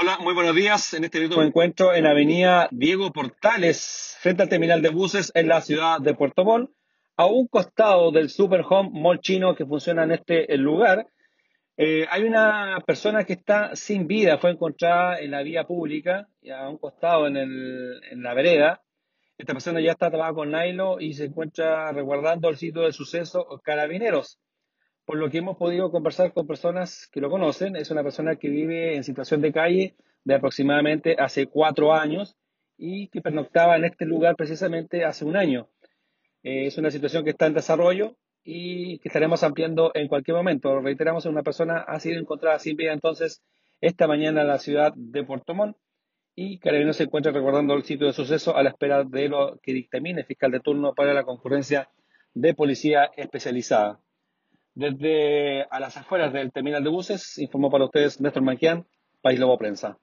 Hola, muy buenos días. En este video me encuentro en Avenida Diego Portales, frente al terminal de buses en la ciudad de Puerto Montt, a un costado del Super Home Mall chino que funciona en este lugar. Eh, hay una persona que está sin vida, fue encontrada en la vía pública, a un costado en, en la vereda. Esta persona ya está atrapada con nylon y se encuentra resguardando el sitio del suceso carabineros por lo que hemos podido conversar con personas que lo conocen, es una persona que vive en situación de calle de aproximadamente hace cuatro años y que pernoctaba en este lugar precisamente hace un año. Eh, es una situación que está en desarrollo y que estaremos ampliando en cualquier momento. Reiteramos, una persona ha sido encontrada sin vida entonces esta mañana en la ciudad de Puerto Montt y Carabineros se encuentra recordando el sitio de suceso a la espera de lo que dictamine el fiscal de turno para la concurrencia de policía especializada. Desde a las afueras del terminal de buses, informó para ustedes Néstor Manquián, País Lobo Prensa.